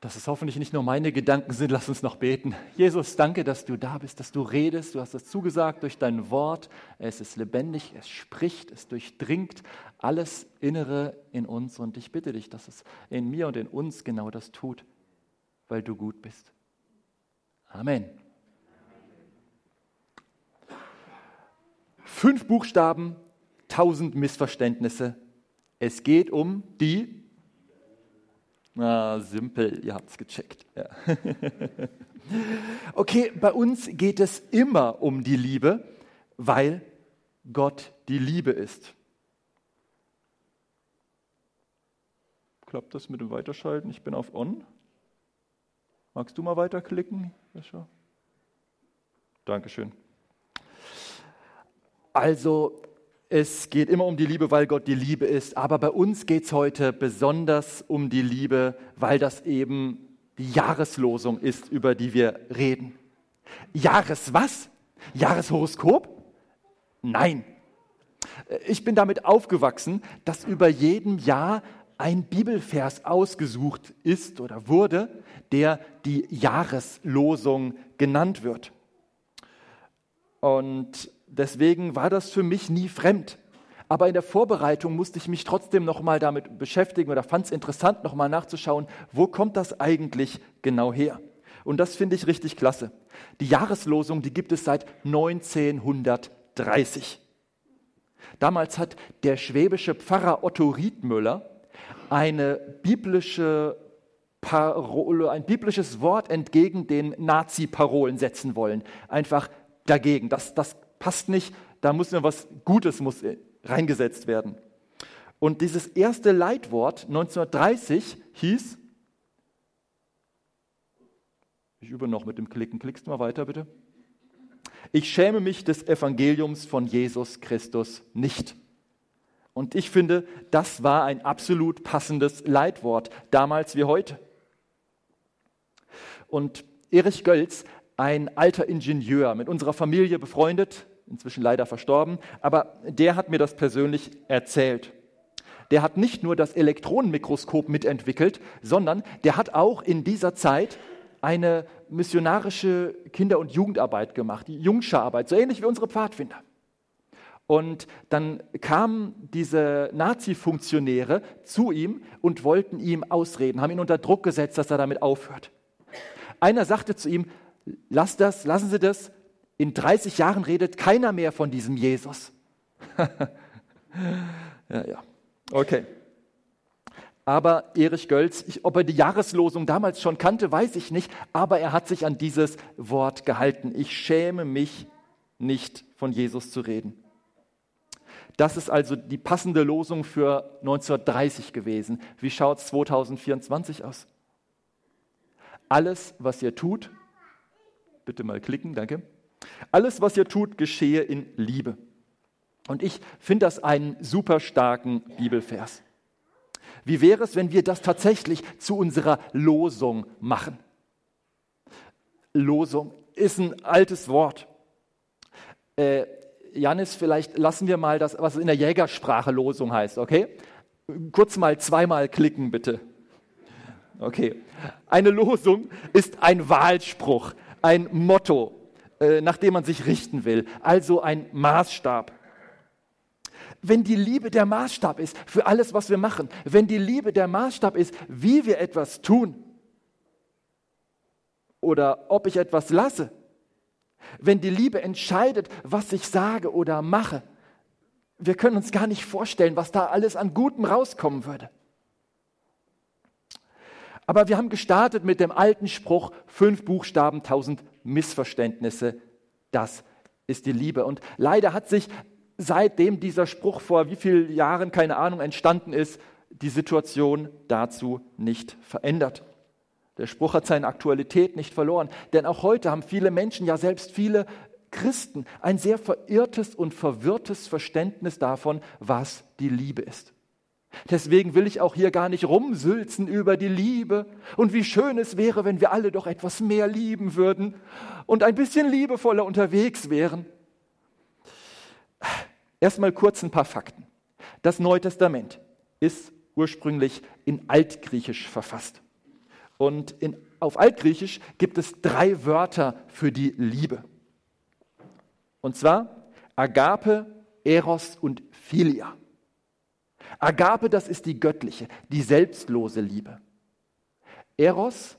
dass es hoffentlich nicht nur meine Gedanken sind. Lass uns noch beten. Jesus, danke, dass du da bist, dass du redest. Du hast es zugesagt durch dein Wort. Es ist lebendig, es spricht, es durchdringt alles Innere in uns. Und ich bitte dich, dass es in mir und in uns genau das tut, weil du gut bist. Amen. Fünf Buchstaben, tausend Missverständnisse. Es geht um die Ah, simpel, ihr habt es gecheckt. Ja. okay, bei uns geht es immer um die Liebe, weil Gott die Liebe ist. Klappt das mit dem Weiterschalten? Ich bin auf On. Magst du mal weiterklicken? Dankeschön. Also, es geht immer um die Liebe, weil Gott die Liebe ist. Aber bei uns geht es heute besonders um die Liebe, weil das eben die Jahreslosung ist, über die wir reden. Jahres was? Jahreshoroskop? Nein. Ich bin damit aufgewachsen, dass über jedem Jahr ein Bibelvers ausgesucht ist oder wurde, der die Jahreslosung genannt wird. Und Deswegen war das für mich nie fremd. Aber in der Vorbereitung musste ich mich trotzdem noch mal damit beschäftigen oder fand es interessant, noch mal nachzuschauen, wo kommt das eigentlich genau her? Und das finde ich richtig klasse. Die Jahreslosung, die gibt es seit 1930. Damals hat der schwäbische Pfarrer Otto Riedmüller eine biblische Parole, ein biblisches Wort entgegen den Nazi-Parolen setzen wollen. Einfach dagegen. Das, das passt nicht, da muss nur was Gutes muss reingesetzt werden. Und dieses erste Leitwort 1930 hieß, ich übe noch mit dem Klicken, klickst du mal weiter bitte. Ich schäme mich des Evangeliums von Jesus Christus nicht. Und ich finde, das war ein absolut passendes Leitwort, damals wie heute. Und Erich Gölz ein alter Ingenieur, mit unserer Familie befreundet, inzwischen leider verstorben, aber der hat mir das persönlich erzählt. Der hat nicht nur das Elektronenmikroskop mitentwickelt, sondern der hat auch in dieser Zeit eine missionarische Kinder- und Jugendarbeit gemacht, die Jungschararbeit, so ähnlich wie unsere Pfadfinder. Und dann kamen diese Nazi-Funktionäre zu ihm und wollten ihm ausreden, haben ihn unter Druck gesetzt, dass er damit aufhört. Einer sagte zu ihm, Lass das, lassen Sie das. In 30 Jahren redet keiner mehr von diesem Jesus. ja, ja. Okay. Aber Erich Gölz, ich, ob er die Jahreslosung damals schon kannte, weiß ich nicht, aber er hat sich an dieses Wort gehalten. Ich schäme mich nicht, von Jesus zu reden. Das ist also die passende Losung für 1930 gewesen. Wie schaut es 2024 aus? Alles, was ihr tut, Bitte mal klicken, danke. Alles, was ihr tut, geschehe in Liebe. Und ich finde das einen super starken Bibelvers. Wie wäre es, wenn wir das tatsächlich zu unserer Losung machen? Losung ist ein altes Wort. Äh, Janis, vielleicht lassen wir mal das, was in der Jägersprache Losung heißt, okay? Kurz mal zweimal klicken, bitte. Okay. Eine Losung ist ein Wahlspruch, ein Motto, äh, nach dem man sich richten will, also ein Maßstab. Wenn die Liebe der Maßstab ist für alles, was wir machen, wenn die Liebe der Maßstab ist, wie wir etwas tun oder ob ich etwas lasse, wenn die Liebe entscheidet, was ich sage oder mache, wir können uns gar nicht vorstellen, was da alles an Gutem rauskommen würde. Aber wir haben gestartet mit dem alten Spruch, fünf Buchstaben, tausend Missverständnisse. Das ist die Liebe. Und leider hat sich seitdem dieser Spruch vor wie vielen Jahren, keine Ahnung, entstanden ist, die Situation dazu nicht verändert. Der Spruch hat seine Aktualität nicht verloren, denn auch heute haben viele Menschen, ja selbst viele Christen, ein sehr verirrtes und verwirrtes Verständnis davon, was die Liebe ist. Deswegen will ich auch hier gar nicht rumsülzen über die Liebe und wie schön es wäre, wenn wir alle doch etwas mehr lieben würden und ein bisschen liebevoller unterwegs wären. Erstmal kurz ein paar Fakten. Das Neue Testament ist ursprünglich in Altgriechisch verfasst. Und in, auf Altgriechisch gibt es drei Wörter für die Liebe. Und zwar Agape, Eros und Philia. Agape, das ist die göttliche, die selbstlose Liebe. Eros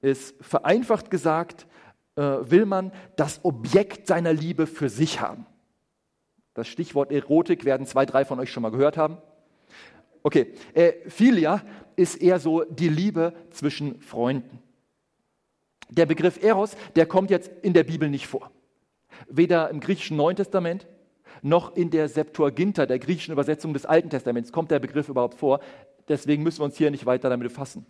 ist vereinfacht gesagt, äh, will man das Objekt seiner Liebe für sich haben. Das Stichwort Erotik werden zwei, drei von euch schon mal gehört haben. Okay, äh, Philia ist eher so die Liebe zwischen Freunden. Der Begriff Eros, der kommt jetzt in der Bibel nicht vor. Weder im griechischen Neuen Testament noch in der Septuaginta, der griechischen Übersetzung des Alten Testaments, kommt der Begriff überhaupt vor. Deswegen müssen wir uns hier nicht weiter damit befassen.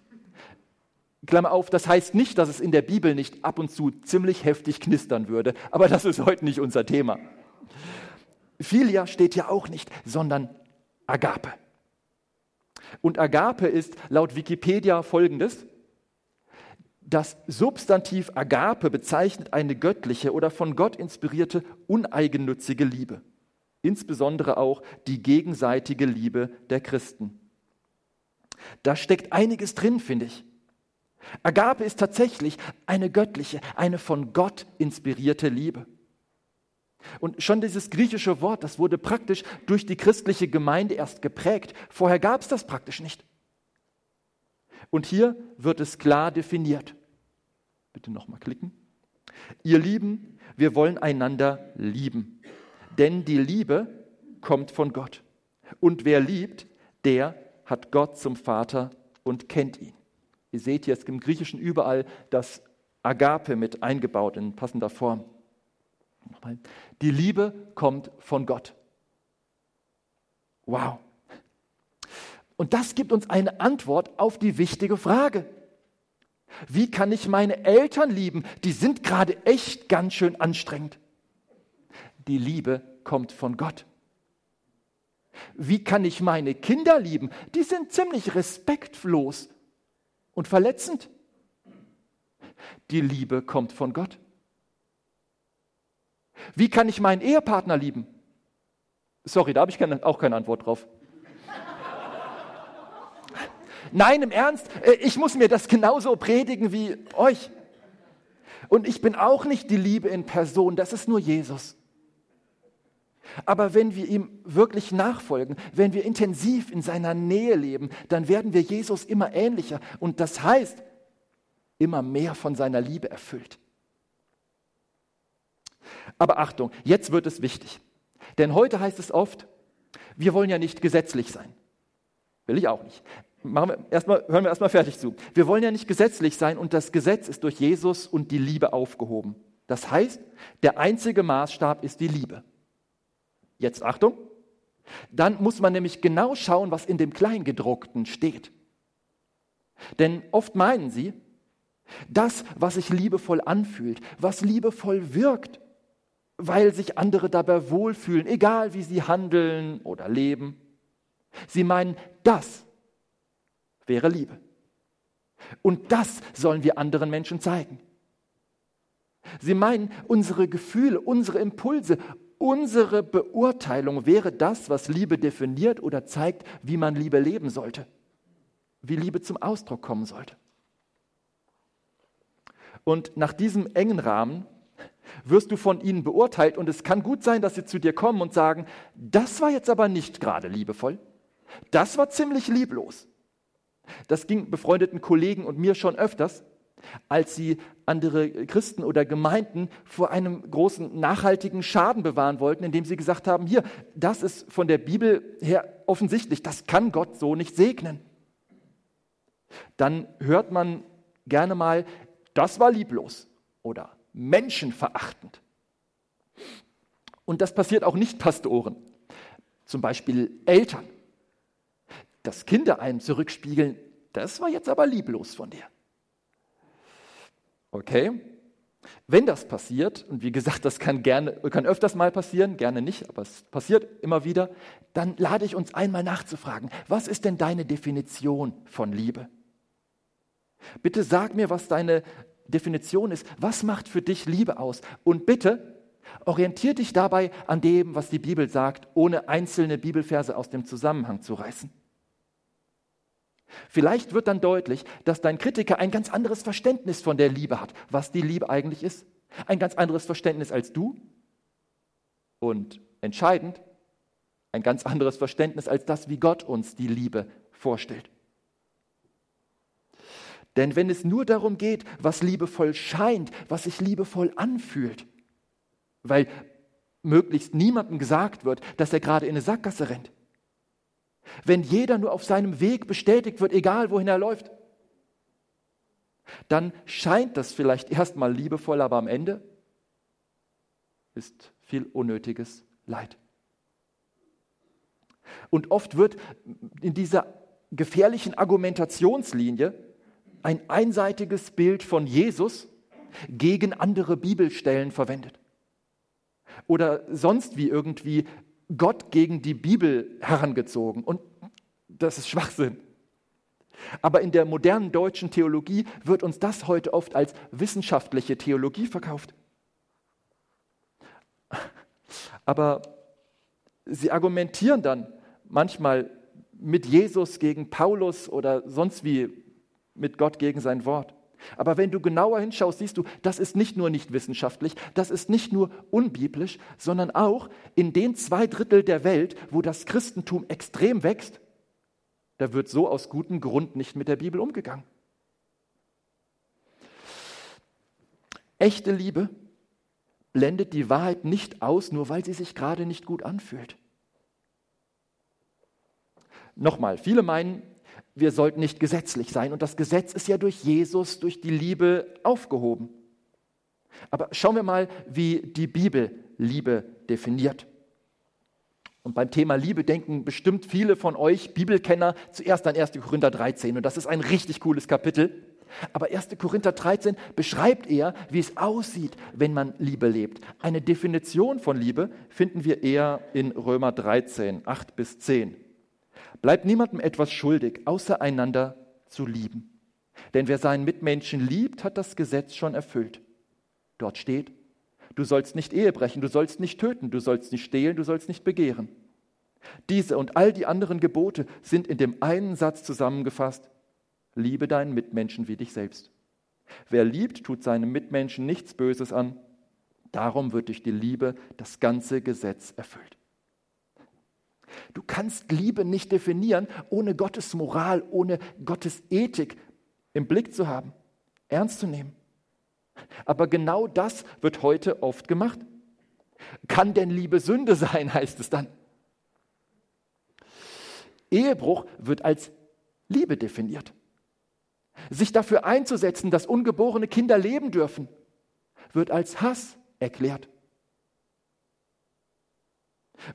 Klammer auf, das heißt nicht, dass es in der Bibel nicht ab und zu ziemlich heftig knistern würde, aber das ist heute nicht unser Thema. Philia steht ja auch nicht, sondern Agape. Und Agape ist laut Wikipedia folgendes. Das Substantiv Agape bezeichnet eine göttliche oder von Gott inspirierte uneigennützige Liebe, insbesondere auch die gegenseitige Liebe der Christen. Da steckt einiges drin, finde ich. Agape ist tatsächlich eine göttliche, eine von Gott inspirierte Liebe. Und schon dieses griechische Wort, das wurde praktisch durch die christliche Gemeinde erst geprägt. Vorher gab es das praktisch nicht. Und hier wird es klar definiert. Bitte nochmal klicken. Ihr Lieben, wir wollen einander lieben. Denn die Liebe kommt von Gott. Und wer liebt, der hat Gott zum Vater und kennt ihn. Ihr seht jetzt im Griechischen überall das Agape mit eingebaut in passender Form. Die Liebe kommt von Gott. Wow. Und das gibt uns eine Antwort auf die wichtige Frage. Wie kann ich meine Eltern lieben? Die sind gerade echt ganz schön anstrengend. Die Liebe kommt von Gott. Wie kann ich meine Kinder lieben? Die sind ziemlich respektlos und verletzend. Die Liebe kommt von Gott. Wie kann ich meinen Ehepartner lieben? Sorry, da habe ich keine, auch keine Antwort drauf. Nein, im Ernst, äh, ich muss mir das genauso predigen wie euch. Und ich bin auch nicht die Liebe in Person, das ist nur Jesus. Aber wenn wir ihm wirklich nachfolgen, wenn wir intensiv in seiner Nähe leben, dann werden wir Jesus immer ähnlicher und das heißt immer mehr von seiner Liebe erfüllt. Aber Achtung, jetzt wird es wichtig. Denn heute heißt es oft, wir wollen ja nicht gesetzlich sein. Will ich auch nicht. Machen wir erstmal, hören wir erstmal fertig zu. Wir wollen ja nicht gesetzlich sein und das Gesetz ist durch Jesus und die Liebe aufgehoben. Das heißt, der einzige Maßstab ist die Liebe. Jetzt Achtung. Dann muss man nämlich genau schauen, was in dem Kleingedruckten steht. Denn oft meinen sie, das, was sich liebevoll anfühlt, was liebevoll wirkt, weil sich andere dabei wohlfühlen, egal wie sie handeln oder leben. Sie meinen, das wäre Liebe. Und das sollen wir anderen Menschen zeigen. Sie meinen, unsere Gefühle, unsere Impulse, unsere Beurteilung wäre das, was Liebe definiert oder zeigt, wie man Liebe leben sollte, wie Liebe zum Ausdruck kommen sollte. Und nach diesem engen Rahmen wirst du von ihnen beurteilt und es kann gut sein, dass sie zu dir kommen und sagen, das war jetzt aber nicht gerade liebevoll, das war ziemlich lieblos. Das ging befreundeten Kollegen und mir schon öfters, als sie andere Christen oder Gemeinden vor einem großen nachhaltigen Schaden bewahren wollten, indem sie gesagt haben, hier, das ist von der Bibel her offensichtlich, das kann Gott so nicht segnen. Dann hört man gerne mal, das war lieblos oder menschenverachtend. Und das passiert auch nicht Pastoren, zum Beispiel Eltern. Dass Kinder einem zurückspiegeln, das war jetzt aber lieblos von dir. Okay? Wenn das passiert, und wie gesagt, das kann, gerne, kann öfters mal passieren, gerne nicht, aber es passiert immer wieder, dann lade ich uns einmal nachzufragen, was ist denn deine Definition von Liebe? Bitte sag mir, was deine Definition ist, was macht für dich Liebe aus? Und bitte orientier dich dabei an dem, was die Bibel sagt, ohne einzelne Bibelverse aus dem Zusammenhang zu reißen. Vielleicht wird dann deutlich, dass dein Kritiker ein ganz anderes Verständnis von der Liebe hat, was die Liebe eigentlich ist. Ein ganz anderes Verständnis als du. Und entscheidend, ein ganz anderes Verständnis als das, wie Gott uns die Liebe vorstellt. Denn wenn es nur darum geht, was liebevoll scheint, was sich liebevoll anfühlt, weil möglichst niemandem gesagt wird, dass er gerade in eine Sackgasse rennt, wenn jeder nur auf seinem Weg bestätigt wird, egal wohin er läuft, dann scheint das vielleicht erstmal liebevoll, aber am Ende ist viel unnötiges Leid. Und oft wird in dieser gefährlichen Argumentationslinie ein einseitiges Bild von Jesus gegen andere Bibelstellen verwendet. Oder sonst wie irgendwie Gott gegen die Bibel herangezogen. Und das ist Schwachsinn. Aber in der modernen deutschen Theologie wird uns das heute oft als wissenschaftliche Theologie verkauft. Aber sie argumentieren dann manchmal mit Jesus gegen Paulus oder sonst wie mit Gott gegen sein Wort. Aber wenn du genauer hinschaust, siehst du, das ist nicht nur nicht wissenschaftlich, das ist nicht nur unbiblisch, sondern auch in den zwei Drittel der Welt, wo das Christentum extrem wächst, da wird so aus gutem Grund nicht mit der Bibel umgegangen. Echte Liebe blendet die Wahrheit nicht aus, nur weil sie sich gerade nicht gut anfühlt. Nochmal, viele meinen, wir sollten nicht gesetzlich sein. Und das Gesetz ist ja durch Jesus, durch die Liebe aufgehoben. Aber schauen wir mal, wie die Bibel Liebe definiert. Und beim Thema Liebe denken bestimmt viele von euch Bibelkenner zuerst an 1. Korinther 13. Und das ist ein richtig cooles Kapitel. Aber 1. Korinther 13 beschreibt eher, wie es aussieht, wenn man Liebe lebt. Eine Definition von Liebe finden wir eher in Römer 13, 8 bis 10. Bleibt niemandem etwas schuldig, außer einander zu lieben. Denn wer seinen Mitmenschen liebt, hat das Gesetz schon erfüllt. Dort steht, du sollst nicht Ehe brechen, du sollst nicht töten, du sollst nicht stehlen, du sollst nicht begehren. Diese und all die anderen Gebote sind in dem einen Satz zusammengefasst, liebe deinen Mitmenschen wie dich selbst. Wer liebt, tut seinem Mitmenschen nichts Böses an, darum wird durch die Liebe das ganze Gesetz erfüllt. Kannst Liebe nicht definieren, ohne Gottes Moral, ohne Gottes Ethik im Blick zu haben, ernst zu nehmen. Aber genau das wird heute oft gemacht. Kann denn Liebe Sünde sein, heißt es dann. Ehebruch wird als Liebe definiert. Sich dafür einzusetzen, dass ungeborene Kinder leben dürfen, wird als Hass erklärt.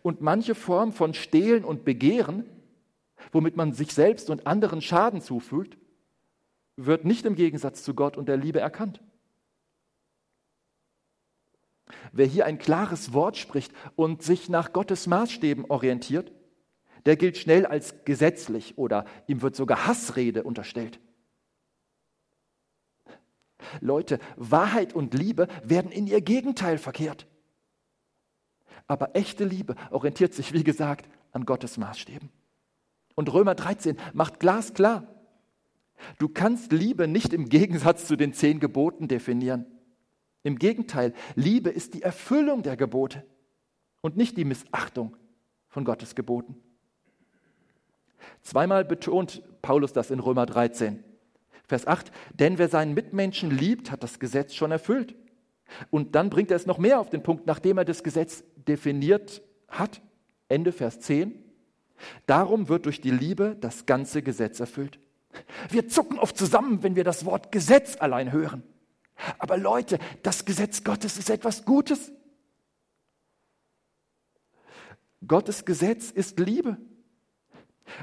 Und manche Form von Stehlen und Begehren, womit man sich selbst und anderen Schaden zufügt, wird nicht im Gegensatz zu Gott und der Liebe erkannt. Wer hier ein klares Wort spricht und sich nach Gottes Maßstäben orientiert, der gilt schnell als gesetzlich oder ihm wird sogar Hassrede unterstellt. Leute, Wahrheit und Liebe werden in ihr Gegenteil verkehrt. Aber echte Liebe orientiert sich, wie gesagt, an Gottes Maßstäben. Und Römer 13 macht glasklar, du kannst Liebe nicht im Gegensatz zu den zehn Geboten definieren. Im Gegenteil, Liebe ist die Erfüllung der Gebote und nicht die Missachtung von Gottes Geboten. Zweimal betont Paulus das in Römer 13. Vers 8, denn wer seinen Mitmenschen liebt, hat das Gesetz schon erfüllt. Und dann bringt er es noch mehr auf den Punkt, nachdem er das Gesetz definiert hat. Ende Vers 10. Darum wird durch die Liebe das ganze Gesetz erfüllt. Wir zucken oft zusammen, wenn wir das Wort Gesetz allein hören. Aber Leute, das Gesetz Gottes ist etwas Gutes. Gottes Gesetz ist Liebe.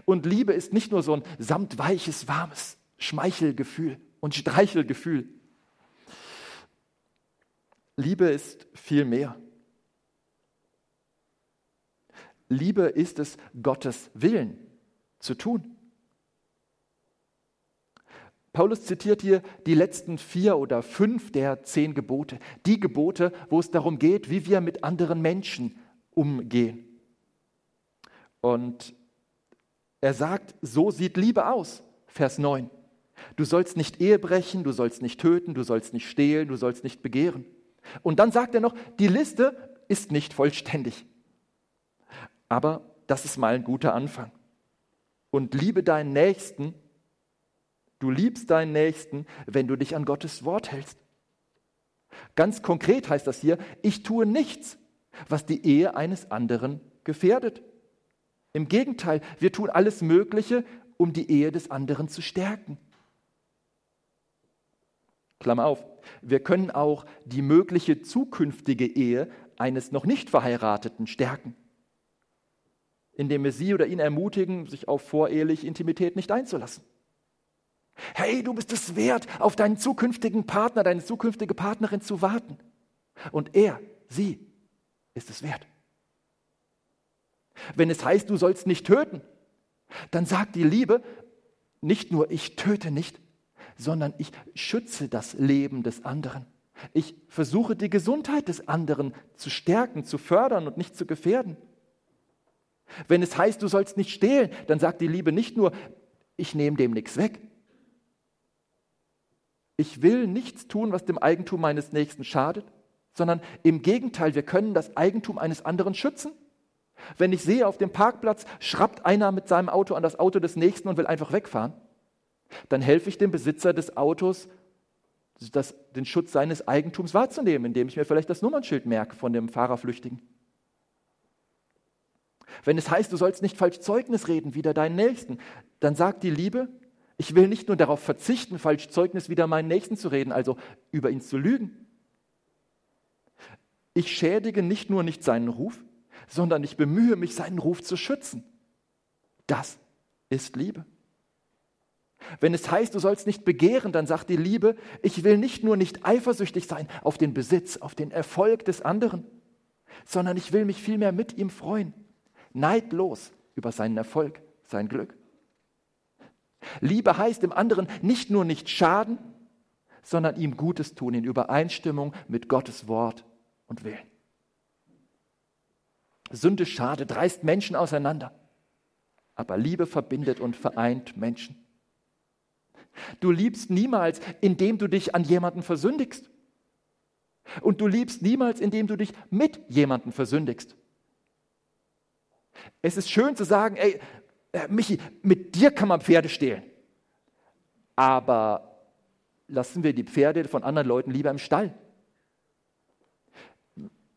Und Liebe ist nicht nur so ein samtweiches, warmes Schmeichelgefühl und Streichelgefühl. Liebe ist viel mehr. Liebe ist es, Gottes Willen zu tun. Paulus zitiert hier die letzten vier oder fünf der zehn Gebote. Die Gebote, wo es darum geht, wie wir mit anderen Menschen umgehen. Und er sagt, so sieht Liebe aus. Vers 9. Du sollst nicht Ehe brechen, du sollst nicht töten, du sollst nicht stehlen, du sollst nicht begehren. Und dann sagt er noch, die Liste ist nicht vollständig. Aber das ist mal ein guter Anfang. Und liebe deinen Nächsten. Du liebst deinen Nächsten, wenn du dich an Gottes Wort hältst. Ganz konkret heißt das hier, ich tue nichts, was die Ehe eines anderen gefährdet. Im Gegenteil, wir tun alles Mögliche, um die Ehe des anderen zu stärken. Klammer auf, wir können auch die mögliche zukünftige Ehe eines noch nicht Verheirateten stärken, indem wir sie oder ihn ermutigen, sich auf voreheliche Intimität nicht einzulassen. Hey, du bist es wert, auf deinen zukünftigen Partner, deine zukünftige Partnerin zu warten. Und er, sie, ist es wert. Wenn es heißt, du sollst nicht töten, dann sagt die Liebe, nicht nur ich töte nicht, sondern ich schütze das Leben des anderen. Ich versuche die Gesundheit des anderen zu stärken, zu fördern und nicht zu gefährden. Wenn es heißt, du sollst nicht stehlen, dann sagt die Liebe nicht nur, ich nehme dem nichts weg. Ich will nichts tun, was dem Eigentum meines Nächsten schadet, sondern im Gegenteil, wir können das Eigentum eines anderen schützen. Wenn ich sehe, auf dem Parkplatz schrappt einer mit seinem Auto an das Auto des Nächsten und will einfach wegfahren, dann helfe ich dem Besitzer des Autos, das, den Schutz seines Eigentums wahrzunehmen, indem ich mir vielleicht das Nummernschild merke von dem Fahrerflüchtigen. Wenn es heißt, du sollst nicht falsch Zeugnis reden, wieder deinen Nächsten, dann sagt die Liebe, ich will nicht nur darauf verzichten, falsch Zeugnis wieder meinen Nächsten zu reden, also über ihn zu lügen. Ich schädige nicht nur nicht seinen Ruf, sondern ich bemühe mich, seinen Ruf zu schützen. Das ist Liebe. Wenn es heißt, du sollst nicht begehren, dann sagt die Liebe, ich will nicht nur nicht eifersüchtig sein auf den Besitz, auf den Erfolg des anderen, sondern ich will mich vielmehr mit ihm freuen, neidlos über seinen Erfolg, sein Glück. Liebe heißt dem anderen nicht nur nicht schaden, sondern ihm Gutes tun in Übereinstimmung mit Gottes Wort und Willen. Sünde schade, dreist Menschen auseinander, aber Liebe verbindet und vereint Menschen. Du liebst niemals, indem du dich an jemanden versündigst. Und du liebst niemals, indem du dich mit jemanden versündigst. Es ist schön zu sagen, ey, äh, Michi, mit dir kann man Pferde stehlen. Aber lassen wir die Pferde von anderen Leuten lieber im Stall.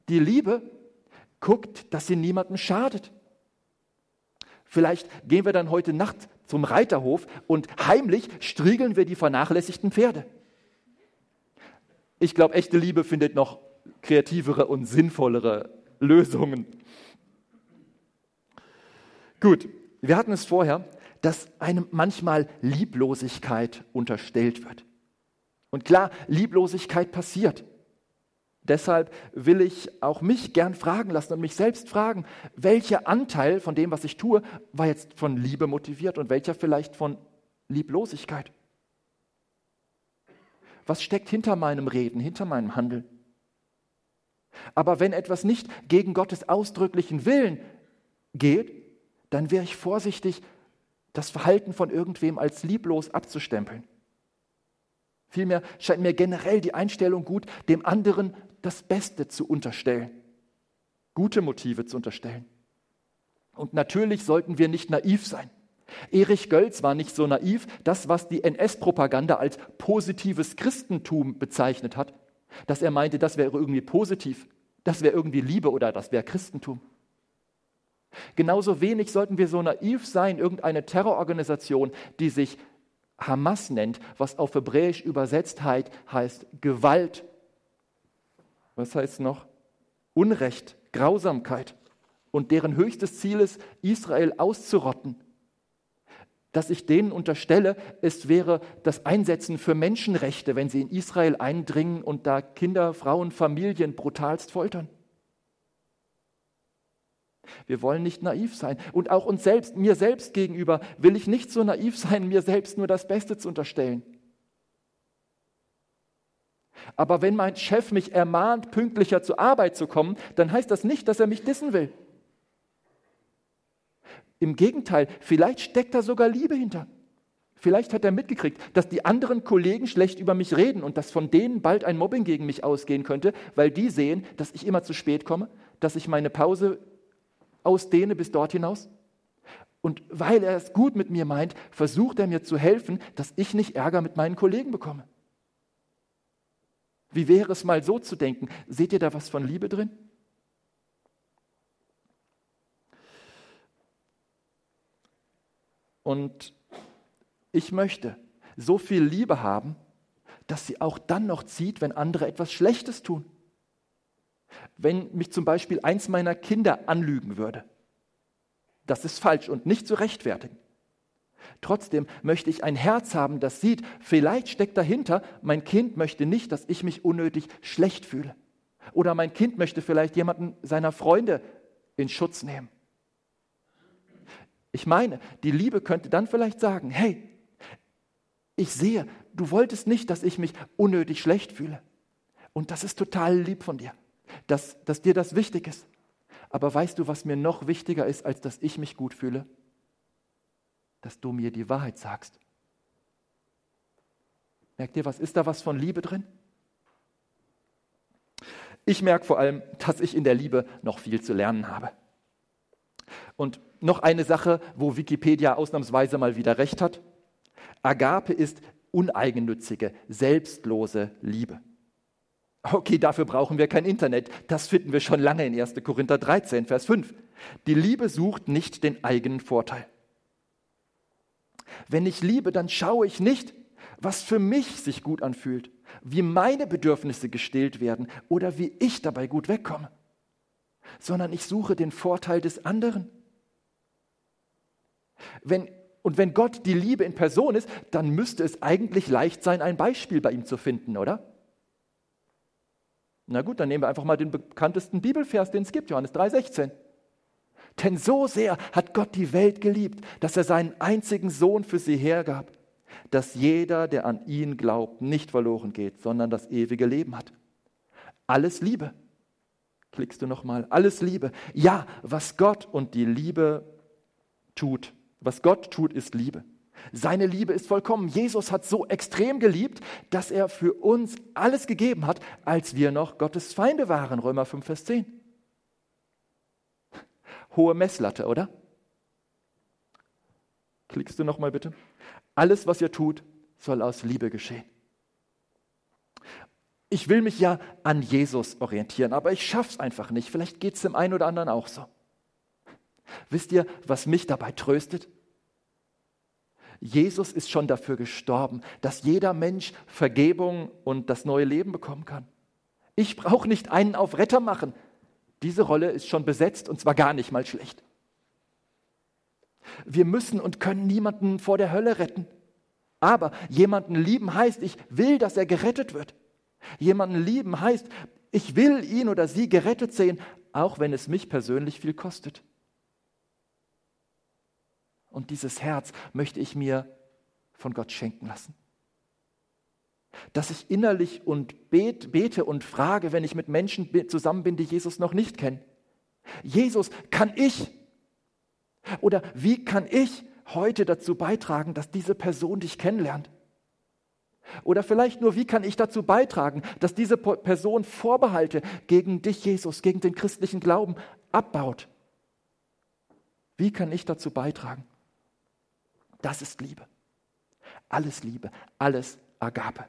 Die Liebe guckt, dass sie niemandem schadet. Vielleicht gehen wir dann heute Nacht zum Reiterhof und heimlich striegeln wir die vernachlässigten Pferde. Ich glaube, echte Liebe findet noch kreativere und sinnvollere Lösungen. Gut, wir hatten es vorher, dass einem manchmal Lieblosigkeit unterstellt wird. Und klar, Lieblosigkeit passiert. Deshalb will ich auch mich gern fragen lassen und mich selbst fragen, welcher Anteil von dem, was ich tue, war jetzt von Liebe motiviert und welcher vielleicht von Lieblosigkeit? Was steckt hinter meinem Reden, hinter meinem Handeln? Aber wenn etwas nicht gegen Gottes ausdrücklichen Willen geht, dann wäre ich vorsichtig, das Verhalten von irgendwem als lieblos abzustempeln. Vielmehr scheint mir generell die Einstellung gut, dem anderen das Beste zu unterstellen, gute Motive zu unterstellen. Und natürlich sollten wir nicht naiv sein. Erich Gölz war nicht so naiv, das, was die NS-Propaganda als positives Christentum bezeichnet hat, dass er meinte, das wäre irgendwie positiv, das wäre irgendwie Liebe oder das wäre Christentum. Genauso wenig sollten wir so naiv sein, irgendeine Terrororganisation, die sich Hamas nennt, was auf Hebräisch übersetzt heißt Gewalt was heißt noch? Unrecht, Grausamkeit und deren höchstes Ziel ist, Israel auszurotten. Dass ich denen unterstelle, es wäre das Einsetzen für Menschenrechte, wenn sie in Israel eindringen und da Kinder, Frauen, Familien brutalst foltern. Wir wollen nicht naiv sein. Und auch uns selbst, mir selbst gegenüber, will ich nicht so naiv sein, mir selbst nur das Beste zu unterstellen. Aber wenn mein Chef mich ermahnt, pünktlicher zur Arbeit zu kommen, dann heißt das nicht, dass er mich dissen will. Im Gegenteil, vielleicht steckt da sogar Liebe hinter. Vielleicht hat er mitgekriegt, dass die anderen Kollegen schlecht über mich reden und dass von denen bald ein Mobbing gegen mich ausgehen könnte, weil die sehen, dass ich immer zu spät komme, dass ich meine Pause ausdehne bis dort hinaus. Und weil er es gut mit mir meint, versucht er mir zu helfen, dass ich nicht Ärger mit meinen Kollegen bekomme. Wie wäre es mal so zu denken? Seht ihr da was von Liebe drin? Und ich möchte so viel Liebe haben, dass sie auch dann noch zieht, wenn andere etwas Schlechtes tun. Wenn mich zum Beispiel eins meiner Kinder anlügen würde, das ist falsch und nicht zu rechtfertigen. Trotzdem möchte ich ein Herz haben, das sieht, vielleicht steckt dahinter, mein Kind möchte nicht, dass ich mich unnötig schlecht fühle. Oder mein Kind möchte vielleicht jemanden seiner Freunde in Schutz nehmen. Ich meine, die Liebe könnte dann vielleicht sagen, hey, ich sehe, du wolltest nicht, dass ich mich unnötig schlecht fühle. Und das ist total lieb von dir, dass, dass dir das wichtig ist. Aber weißt du, was mir noch wichtiger ist, als dass ich mich gut fühle? Dass du mir die Wahrheit sagst. Merkt ihr, was ist da was von Liebe drin? Ich merke vor allem, dass ich in der Liebe noch viel zu lernen habe. Und noch eine Sache, wo Wikipedia ausnahmsweise mal wieder recht hat. Agape ist uneigennützige, selbstlose Liebe. Okay, dafür brauchen wir kein Internet. Das finden wir schon lange in 1. Korinther 13, Vers 5. Die Liebe sucht nicht den eigenen Vorteil. Wenn ich liebe, dann schaue ich nicht, was für mich sich gut anfühlt, wie meine Bedürfnisse gestillt werden oder wie ich dabei gut wegkomme, sondern ich suche den Vorteil des anderen. Wenn und wenn Gott die Liebe in Person ist, dann müsste es eigentlich leicht sein, ein Beispiel bei ihm zu finden, oder? Na gut, dann nehmen wir einfach mal den bekanntesten Bibelvers, den es gibt, Johannes 3,16. Denn so sehr hat Gott die Welt geliebt, dass er seinen einzigen Sohn für sie hergab, dass jeder, der an ihn glaubt, nicht verloren geht, sondern das ewige Leben hat. Alles Liebe. Klickst du nochmal. Alles Liebe. Ja, was Gott und die Liebe tut, was Gott tut, ist Liebe. Seine Liebe ist vollkommen. Jesus hat so extrem geliebt, dass er für uns alles gegeben hat, als wir noch Gottes Feinde waren. Römer 5, Vers 10. Hohe Messlatte, oder? Klickst du nochmal bitte? Alles, was ihr tut, soll aus Liebe geschehen. Ich will mich ja an Jesus orientieren, aber ich schaff's einfach nicht. Vielleicht geht es dem einen oder anderen auch so. Wisst ihr, was mich dabei tröstet? Jesus ist schon dafür gestorben, dass jeder Mensch Vergebung und das neue Leben bekommen kann. Ich brauche nicht einen auf Retter machen. Diese Rolle ist schon besetzt und zwar gar nicht mal schlecht. Wir müssen und können niemanden vor der Hölle retten. Aber jemanden lieben heißt, ich will, dass er gerettet wird. Jemanden lieben heißt, ich will ihn oder sie gerettet sehen, auch wenn es mich persönlich viel kostet. Und dieses Herz möchte ich mir von Gott schenken lassen. Dass ich innerlich und bete und frage, wenn ich mit Menschen zusammen bin, die Jesus noch nicht kennen. Jesus, kann ich oder wie kann ich heute dazu beitragen, dass diese Person dich kennenlernt? Oder vielleicht nur, wie kann ich dazu beitragen, dass diese Person Vorbehalte gegen dich, Jesus, gegen den christlichen Glauben abbaut? Wie kann ich dazu beitragen? Das ist Liebe. Alles Liebe, alles Agape.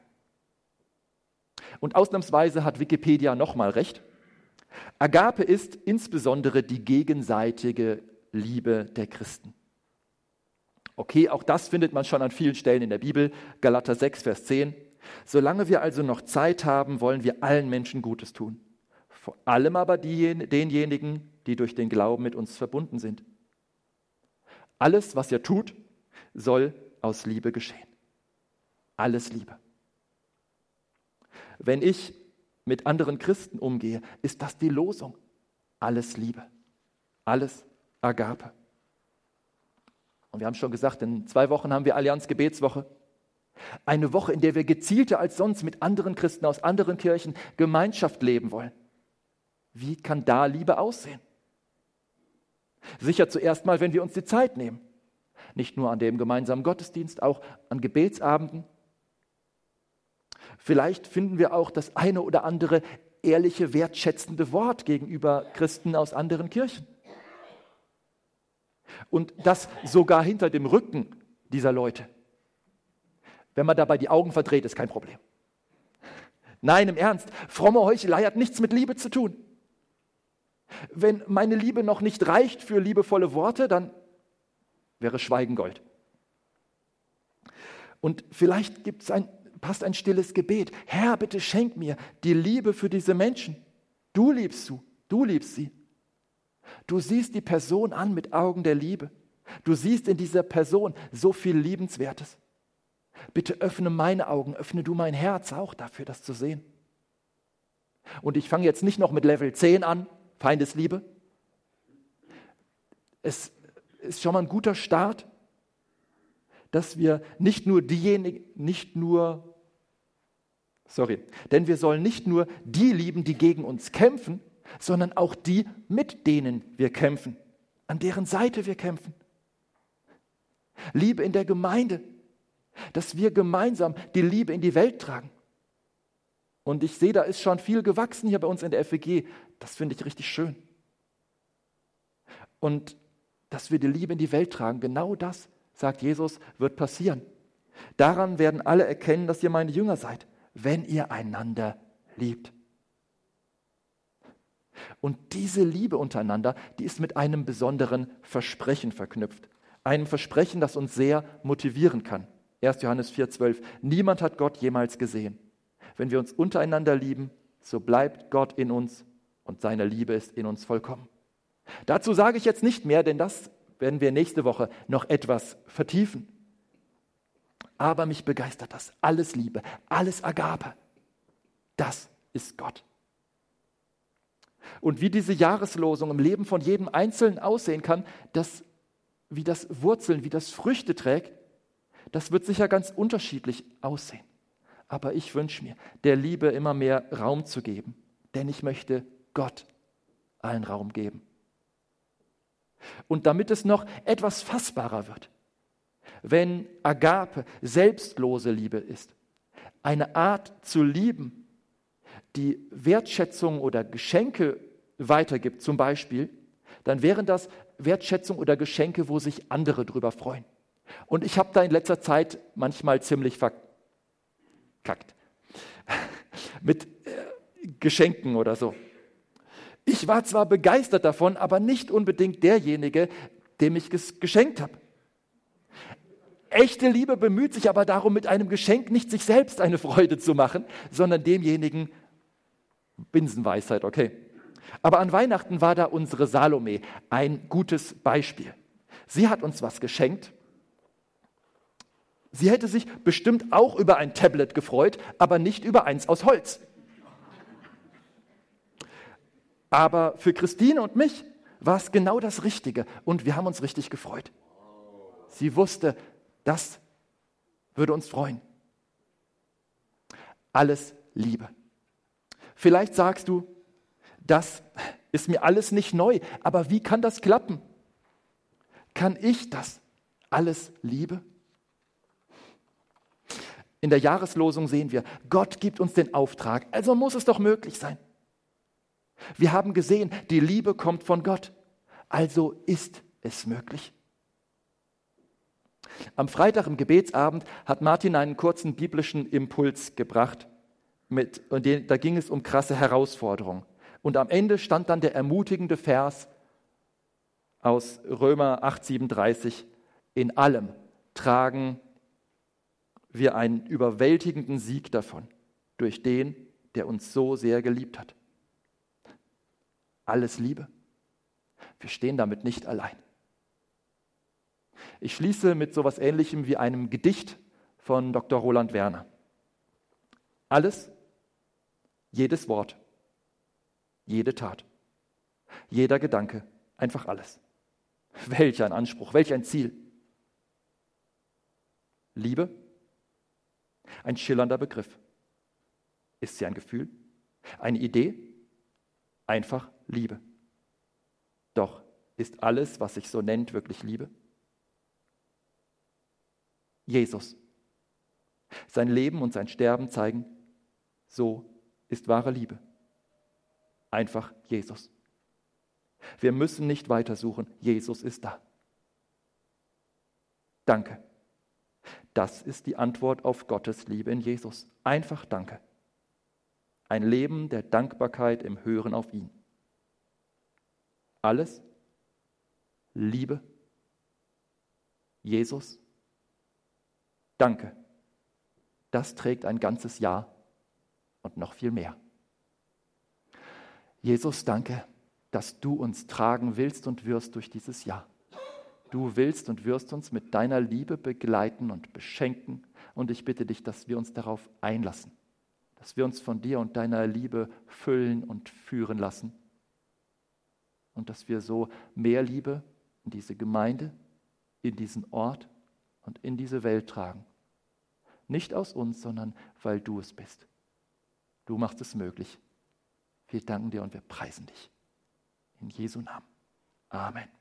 Und ausnahmsweise hat Wikipedia nochmal recht. Agape ist insbesondere die gegenseitige Liebe der Christen. Okay, auch das findet man schon an vielen Stellen in der Bibel. Galater 6, Vers 10. Solange wir also noch Zeit haben, wollen wir allen Menschen Gutes tun. Vor allem aber denjenigen, die durch den Glauben mit uns verbunden sind. Alles, was ihr tut, soll aus Liebe geschehen. Alles Liebe. Wenn ich mit anderen Christen umgehe, ist das die Losung. Alles Liebe. Alles Agape. Und wir haben schon gesagt, in zwei Wochen haben wir Allianz Gebetswoche. Eine Woche, in der wir gezielter als sonst mit anderen Christen aus anderen Kirchen Gemeinschaft leben wollen. Wie kann da Liebe aussehen? Sicher zuerst mal, wenn wir uns die Zeit nehmen Nicht nur an dem gemeinsamen Gottesdienst, auch an Gebetsabenden. Vielleicht finden wir auch das eine oder andere ehrliche, wertschätzende Wort gegenüber Christen aus anderen Kirchen. Und das sogar hinter dem Rücken dieser Leute. Wenn man dabei die Augen verdreht, ist kein Problem. Nein, im Ernst, fromme Heuchelei hat nichts mit Liebe zu tun. Wenn meine Liebe noch nicht reicht für liebevolle Worte, dann wäre Schweigen Gold. Und vielleicht gibt's ein, passt ein stilles Gebet. Herr, bitte schenk mir die Liebe für diese Menschen. Du liebst du, du liebst sie. Du siehst die Person an mit Augen der Liebe. Du siehst in dieser Person so viel Liebenswertes. Bitte öffne meine Augen, öffne du mein Herz auch dafür, das zu sehen. Und ich fange jetzt nicht noch mit Level 10 an, Feindesliebe. Es ist schon mal ein guter Start, dass wir nicht nur diejenigen, nicht nur, sorry, denn wir sollen nicht nur die lieben, die gegen uns kämpfen, sondern auch die, mit denen wir kämpfen, an deren Seite wir kämpfen. Liebe in der Gemeinde, dass wir gemeinsam die Liebe in die Welt tragen. Und ich sehe, da ist schon viel gewachsen hier bei uns in der FWG. Das finde ich richtig schön. Und dass wir die Liebe in die Welt tragen, genau das, sagt Jesus, wird passieren. Daran werden alle erkennen, dass ihr meine Jünger seid, wenn ihr einander liebt. Und diese Liebe untereinander, die ist mit einem besonderen Versprechen verknüpft. Einem Versprechen, das uns sehr motivieren kann. 1. Johannes 4,12. Niemand hat Gott jemals gesehen. Wenn wir uns untereinander lieben, so bleibt Gott in uns und seine Liebe ist in uns vollkommen. Dazu sage ich jetzt nicht mehr, denn das werden wir nächste Woche noch etwas vertiefen. Aber mich begeistert das. Alles Liebe, alles Agape. Das ist Gott. Und wie diese Jahreslosung im Leben von jedem Einzelnen aussehen kann, das, wie das Wurzeln, wie das Früchte trägt, das wird sicher ganz unterschiedlich aussehen. Aber ich wünsche mir, der Liebe immer mehr Raum zu geben, denn ich möchte Gott allen Raum geben. Und damit es noch etwas fassbarer wird, wenn Agape selbstlose Liebe ist, eine Art zu lieben, die Wertschätzung oder Geschenke weitergibt, zum Beispiel, dann wären das Wertschätzung oder Geschenke, wo sich andere drüber freuen. Und ich habe da in letzter Zeit manchmal ziemlich verkackt. Mit äh, Geschenken oder so. Ich war zwar begeistert davon, aber nicht unbedingt derjenige, dem ich es geschenkt habe. Echte Liebe bemüht sich aber darum, mit einem Geschenk nicht sich selbst eine Freude zu machen, sondern demjenigen Binsenweisheit, okay. Aber an Weihnachten war da unsere Salome ein gutes Beispiel. Sie hat uns was geschenkt Sie hätte sich bestimmt auch über ein Tablet gefreut, aber nicht über eins aus Holz. Aber für Christine und mich war es genau das Richtige und wir haben uns richtig gefreut. Sie wusste, das würde uns freuen. Alles Liebe. Vielleicht sagst du, das ist mir alles nicht neu, aber wie kann das klappen? Kann ich das alles Liebe? In der Jahreslosung sehen wir, Gott gibt uns den Auftrag, also muss es doch möglich sein. Wir haben gesehen, die Liebe kommt von Gott, also ist es möglich. Am Freitag im Gebetsabend hat Martin einen kurzen biblischen Impuls gebracht. Mit, und den, da ging es um krasse Herausforderungen. Und am Ende stand dann der ermutigende Vers aus Römer 8:37: In allem tragen wir einen überwältigenden Sieg davon, durch den, der uns so sehr geliebt hat. Alles Liebe. Wir stehen damit nicht allein. Ich schließe mit so etwas Ähnlichem wie einem Gedicht von Dr. Roland Werner. Alles, jedes Wort, jede Tat, jeder Gedanke, einfach alles. Welch ein Anspruch, welch ein Ziel. Liebe ein schillernder Begriff. Ist sie ein Gefühl? Eine Idee? Einfach Liebe. Doch ist alles, was sich so nennt, wirklich Liebe? Jesus. Sein Leben und sein Sterben zeigen, so ist wahre Liebe. Einfach Jesus. Wir müssen nicht weitersuchen. Jesus ist da. Danke. Das ist die Antwort auf Gottes Liebe in Jesus. Einfach Danke. Ein Leben der Dankbarkeit im Hören auf ihn. Alles Liebe, Jesus, Danke. Das trägt ein ganzes Jahr und noch viel mehr. Jesus, danke, dass du uns tragen willst und wirst durch dieses Jahr. Du willst und wirst uns mit deiner Liebe begleiten und beschenken. Und ich bitte dich, dass wir uns darauf einlassen, dass wir uns von dir und deiner Liebe füllen und führen lassen. Und dass wir so mehr Liebe in diese Gemeinde, in diesen Ort und in diese Welt tragen. Nicht aus uns, sondern weil du es bist. Du machst es möglich. Wir danken dir und wir preisen dich. In Jesu Namen. Amen.